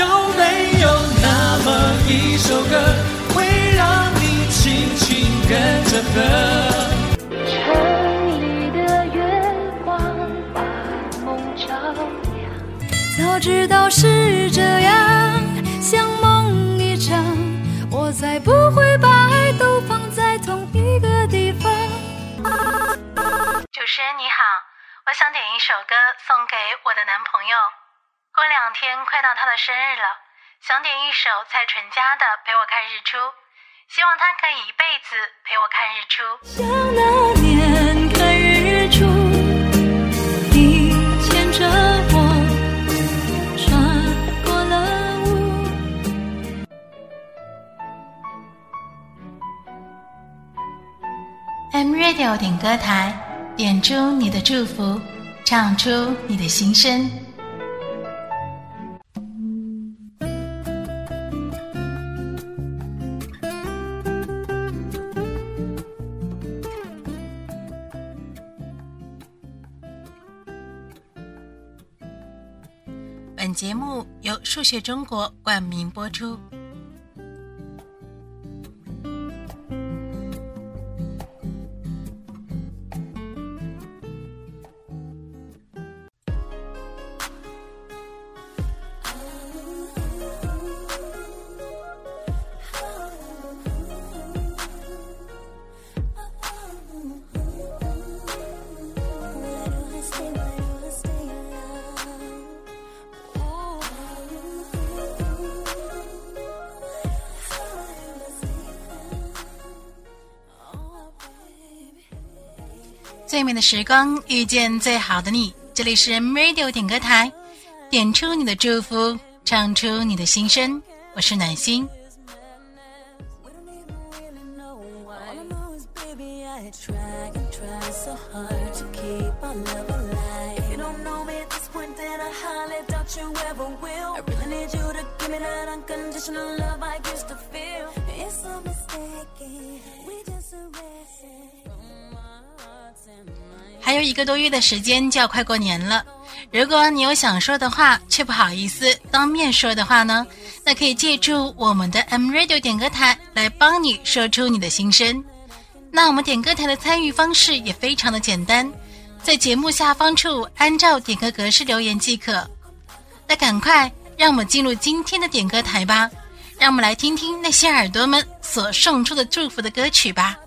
有没有那么一首歌，会让你轻轻跟着和？城里的月光把梦照亮。早知道是这样，像梦一场，我才不会把爱都放在同一个地方。主持人你好，我想点一首歌送给我的男朋友。过两天快到他的生日了，想点一首蔡淳佳的《陪我看日出》，希望他可以一辈子陪我看日出。像那年看日出，你牵着我穿过了雾。M Radio 点歌台，点出你的祝福，唱出你的心声。数学中国冠名播出。最美的时光遇见最好的你，这里是 Radio 点歌台，点出你的祝福，唱出你的心声。我是暖心。还有一个多月的时间就要快过年了，如果你有想说的话却不好意思当面说的话呢，那可以借助我们的 M Radio 点歌台来帮你说出你的心声。那我们点歌台的参与方式也非常的简单，在节目下方处按照点歌格式留言即可。那赶快让我们进入今天的点歌台吧，让我们来听听那些耳朵们所送出的祝福的歌曲吧。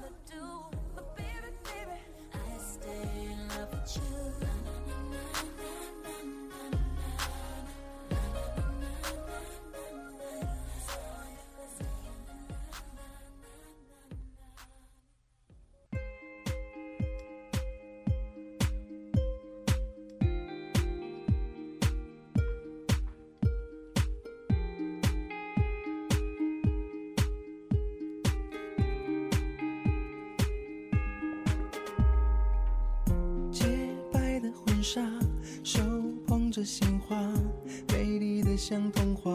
像童话。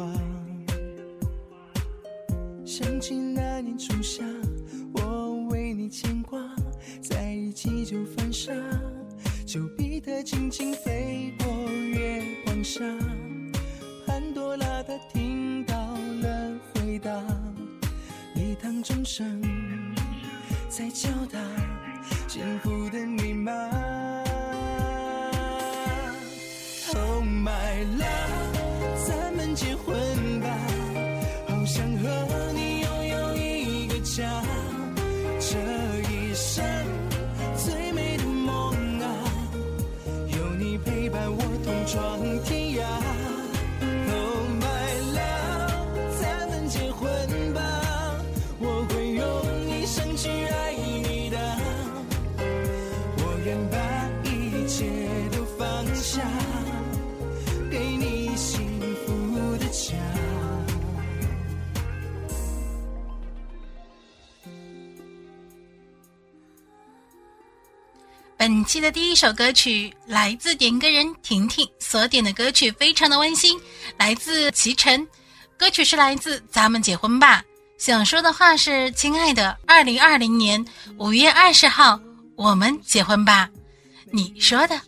想起那年初夏，我为你牵挂，在一起就犯傻，丘比特轻轻飞过月光下，潘多拉她听到了回答，一堂钟声在敲打幸福的密码。Oh my love，结婚本期的第一首歌曲来自点歌人婷婷所点的歌曲，非常的温馨，来自齐晨，歌曲是来自《咱们结婚吧》。想说的话是：亲爱的，二零二零年五月二十号，我们结婚吧。你说的。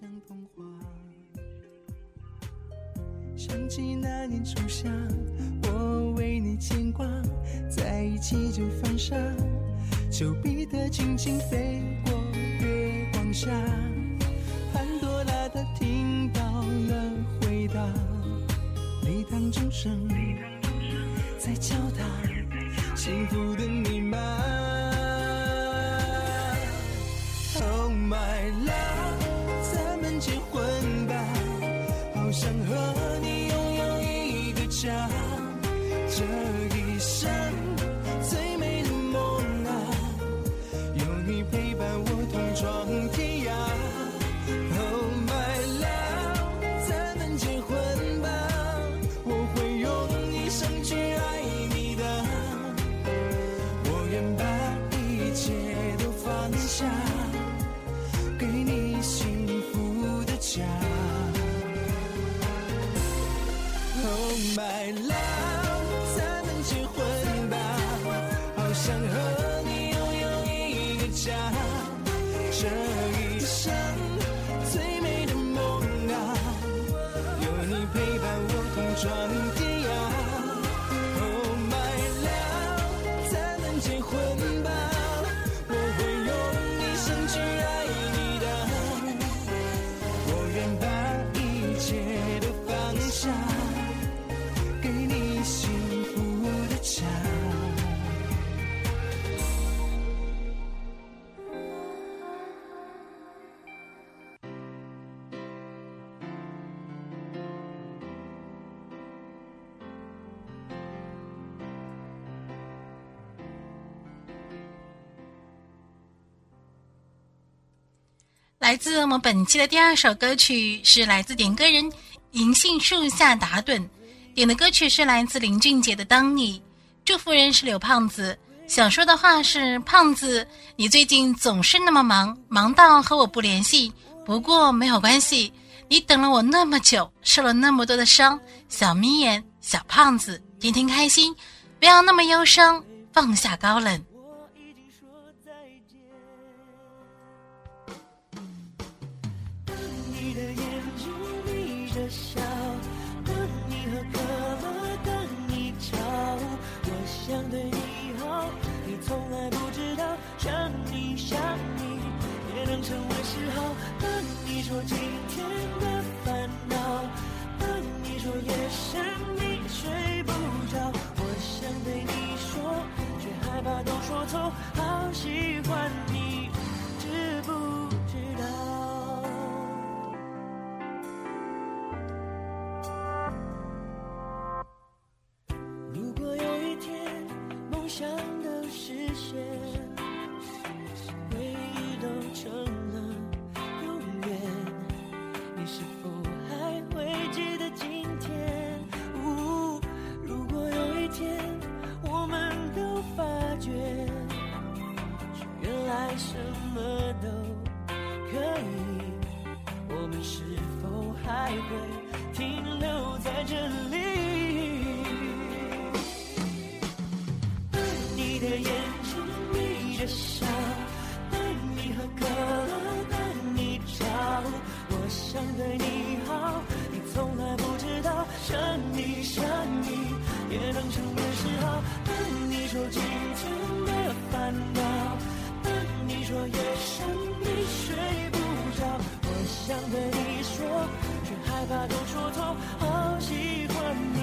想起那年初夏，我为你牵挂，在一起就犯傻，丘比特轻轻飞。下，潘多拉她听到了回答，礼堂钟声在敲打幸福的密码。Oh my love，咱们结婚这一生。来自我们本期的第二首歌曲是来自点歌人银杏树下打盹，点的歌曲是来自林俊杰的《当你》，祝福人是刘胖子。想说的话是：胖子，你最近总是那么忙，忙到和我不联系。不过没有关系，你等了我那么久，受了那么多的伤，小眯眼，小胖子，天天开心，不要那么忧伤，放下高冷。说今天的烦恼，当你说夜深你睡不着，我想对你说，却害怕都说错，好喜欢。也能成为嗜好。当你说今天的烦恼，当你说夜深你睡不着，我想对你说，却害怕都说错，好喜欢你，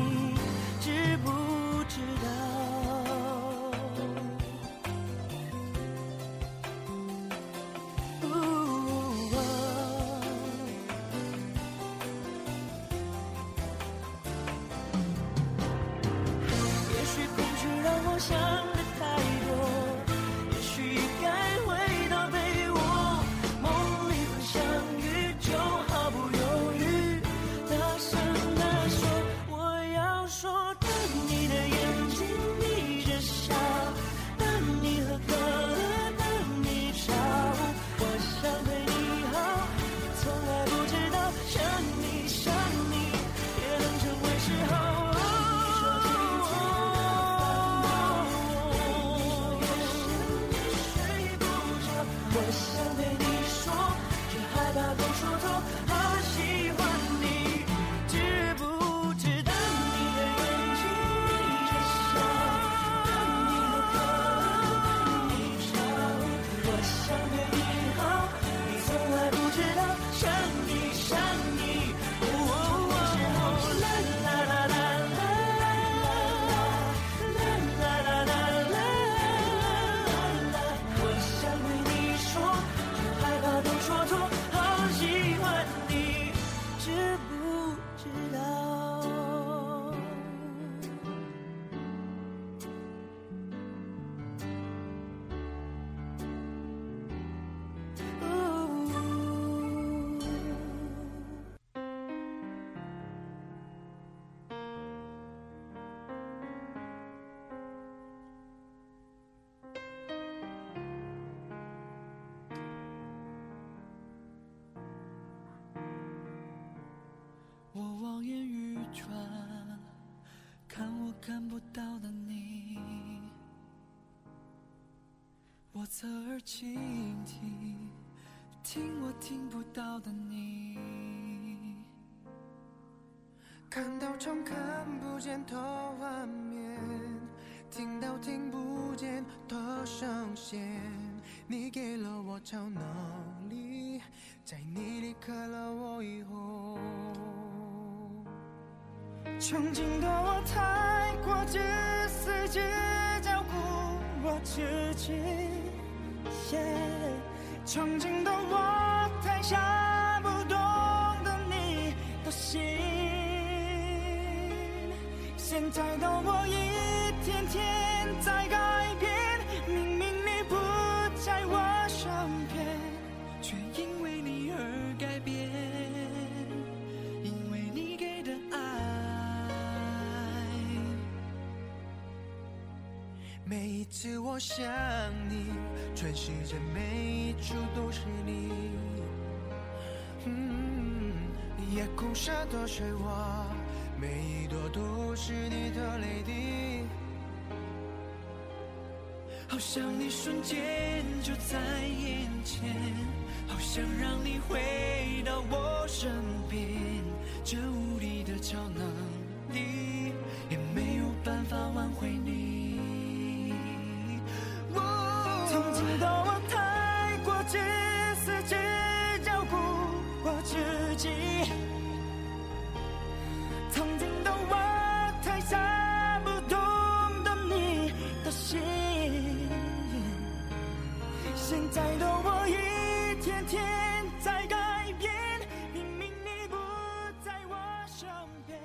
看不到的你，我侧耳倾听，听我听不到的你。看到重看不见的画面，听到听不见的声线，你给了我超能力，在你离开了我以后。曾经的我太过自己，照顾我自己。曾经的我太傻，不懂得你的心。现在的我一天天在改次我想你，全世界每一处都是你。嗯，夜空下的水花，每一朵都是你的泪滴。好想你瞬间就在眼前，好想让你回到我身边。这无力的超能力，在的我一天天在改变，明明你不在我身边。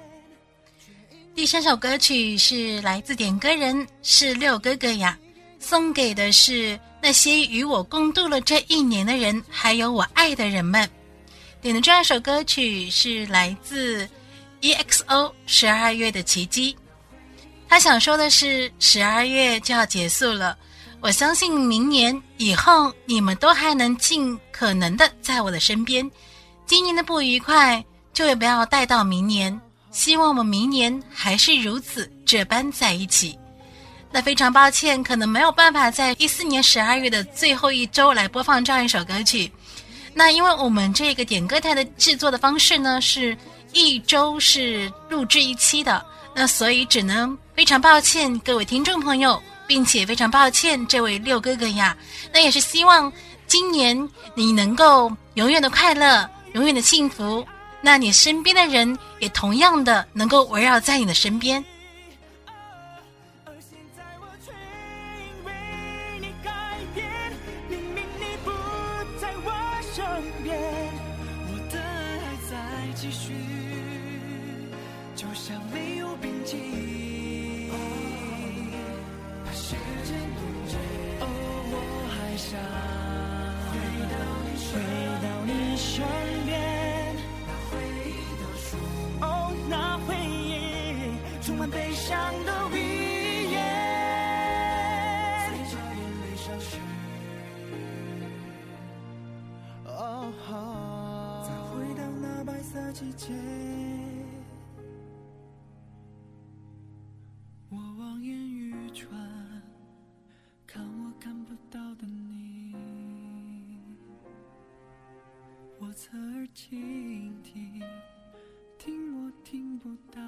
第三首歌曲是来自点歌人是六哥哥呀，送给的是那些与我共度了这一年的人，还有我爱的人们。点的这二首歌曲是来自 EXO 十二月的奇迹。他想说的是，十二月就要结束了，我相信明年以后你们都还能尽可能的在我的身边。今年的不愉快就也不要带到明年，希望我们明年还是如此这般在一起。那非常抱歉，可能没有办法在一四年十二月的最后一周来播放这样一首歌曲。那因为我们这个点歌台的制作的方式呢，是一周是录制一期的，那所以只能非常抱歉各位听众朋友，并且非常抱歉这位六哥哥呀。那也是希望今年你能够永远的快乐，永远的幸福。那你身边的人也同样的能够围绕在你的身边。我望眼欲穿，看我看不到的你，我侧耳倾听，听我听不到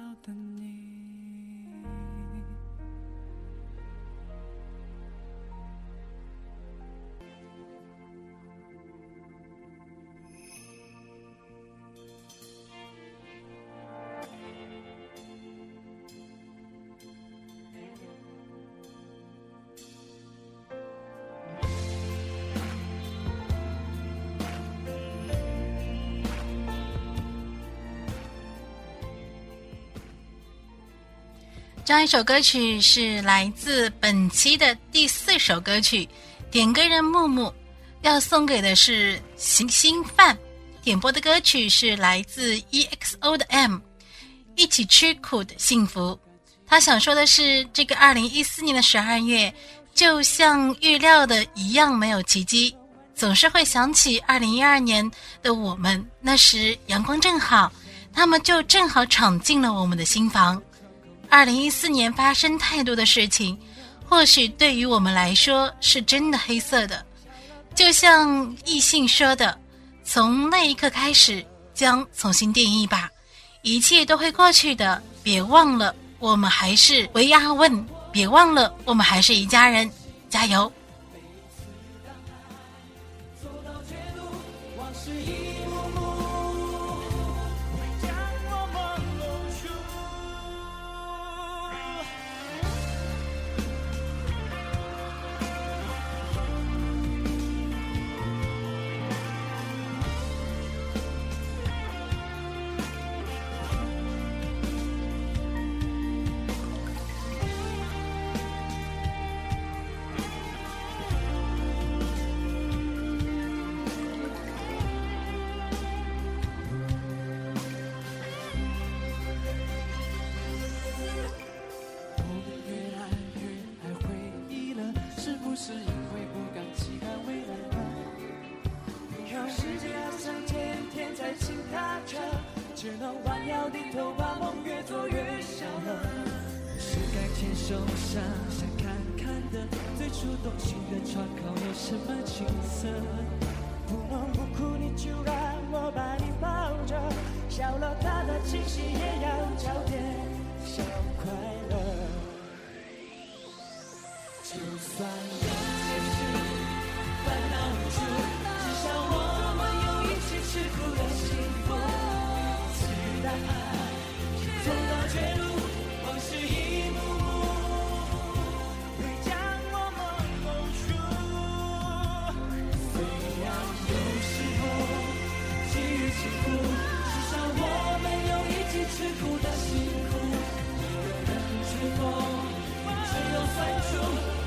这样一首歌曲是来自本期的第四首歌曲，点歌人木木要送给的是行星饭，点播的歌曲是来自 EXO 的 M，一起吃苦的幸福。他想说的是，这个二零一四年的十二月，就像预料的一样没有奇迹，总是会想起二零一二年的我们，那时阳光正好，他们就正好闯进了我们的心房。二零一四年发生太多的事情，或许对于我们来说是真的黑色的。就像异性说的：“从那一刻开始，将重新定义吧，一切都会过去的。别忘了，我们还是维亚问，别忘了，我们还是一家人，加油！”了他的气息也要找点小快乐。就算有些事烦恼无助，至少我们有一起吃苦的幸福。期待爱，走到绝路。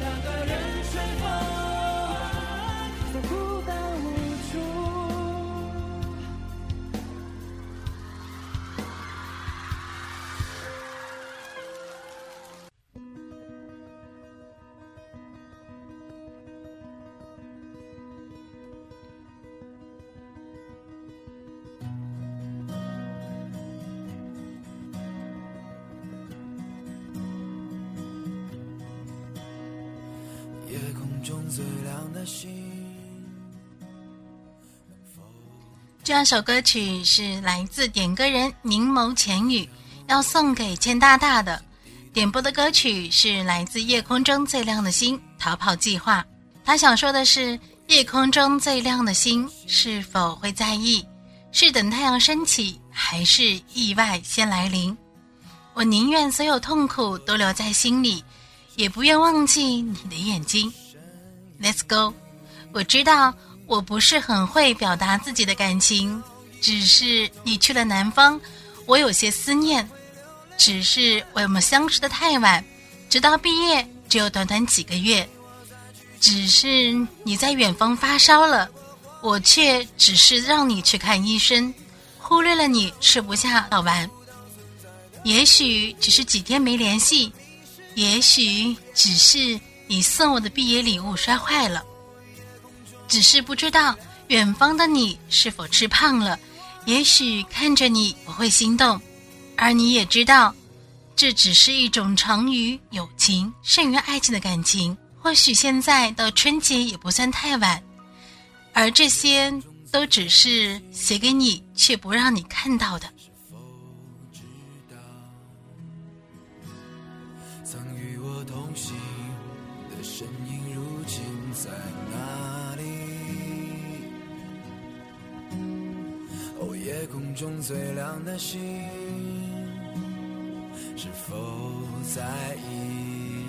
两个人吹风。在孤单无助中最亮的星这样首歌曲是来自点歌人柠檬浅雨，要送给千大大的。点播的歌曲是来自夜空中最亮的星逃跑计划。他想说的是，夜空中最亮的星是否会在意？是等太阳升起，还是意外先来临？我宁愿所有痛苦都留在心里，也不愿忘记你的眼睛。Let's go。我知道我不是很会表达自己的感情，只是你去了南方，我有些思念。只是我们相识的太晚，直到毕业只有短短几个月。只是你在远方发烧了，我却只是让你去看医生，忽略了你吃不下药丸。也许只是几天没联系，也许只是。你送我的毕业礼物摔坏了，只是不知道远方的你是否吃胖了。也许看着你我会心动，而你也知道，这只是一种长于友情胜于爱情的感情。或许现在到春节也不算太晚，而这些都只是写给你却不让你看到的。在哪里？哦，夜空中最亮的星，是否在意？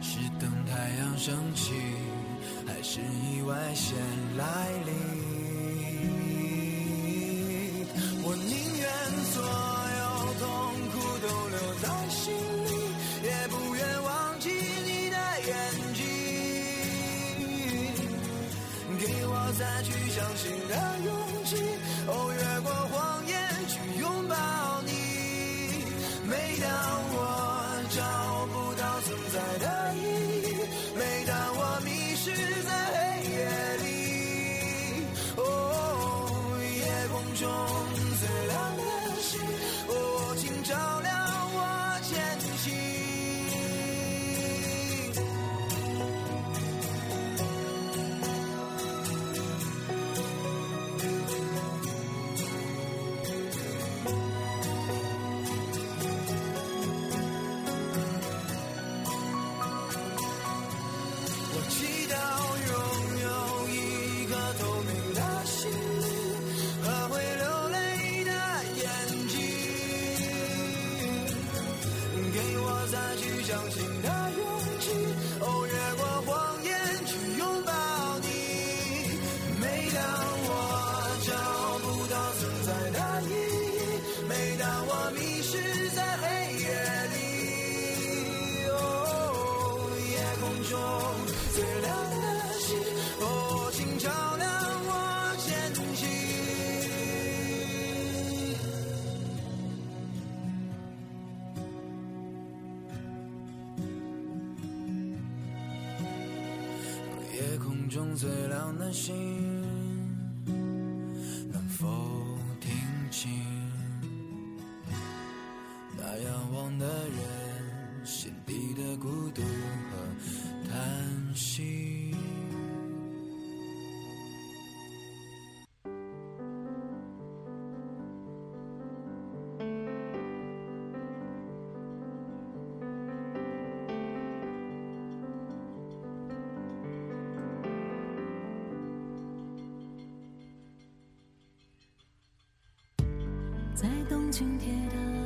是等太阳升起，还是意外先来临？我宁愿做再去相信的勇气。哦，越最亮的星。在东京铁塔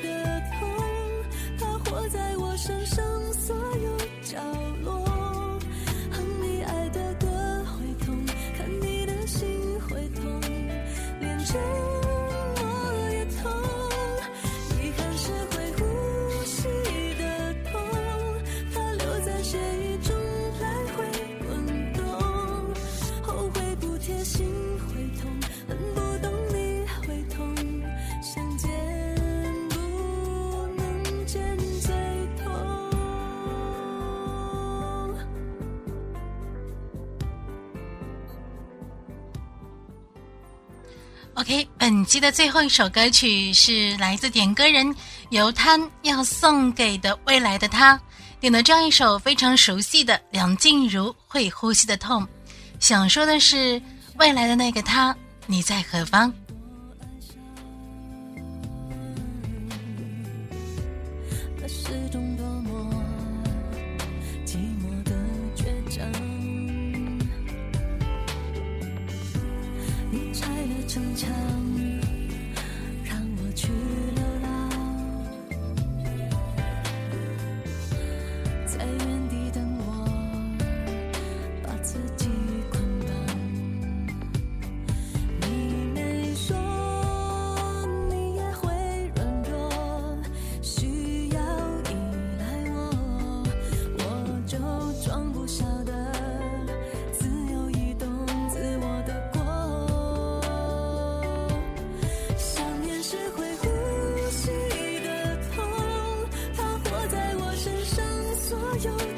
的痛，它活在我身上。本期的最后一首歌曲是来自点歌人尤滩要送给的未来的他点的这样一首非常熟悉的梁静茹《会呼吸的痛》，想说的是未来的那个他，你在何方？有。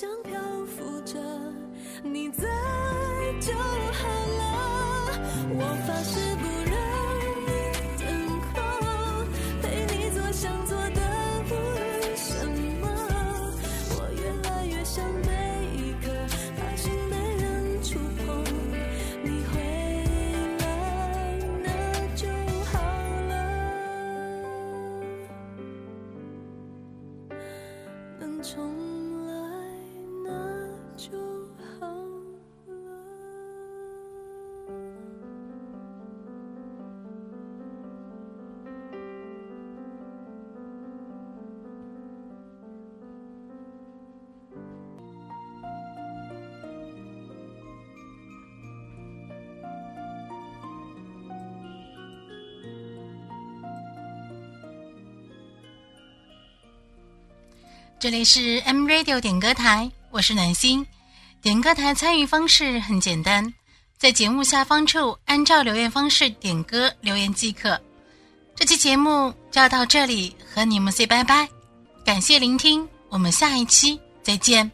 像漂浮着你在这里是 M Radio 点歌台，我是暖心。点歌台参与方式很简单，在节目下方处按照留言方式点歌留言即可。这期节目就要到这里，和你们 say 拜拜，感谢聆听，我们下一期再见。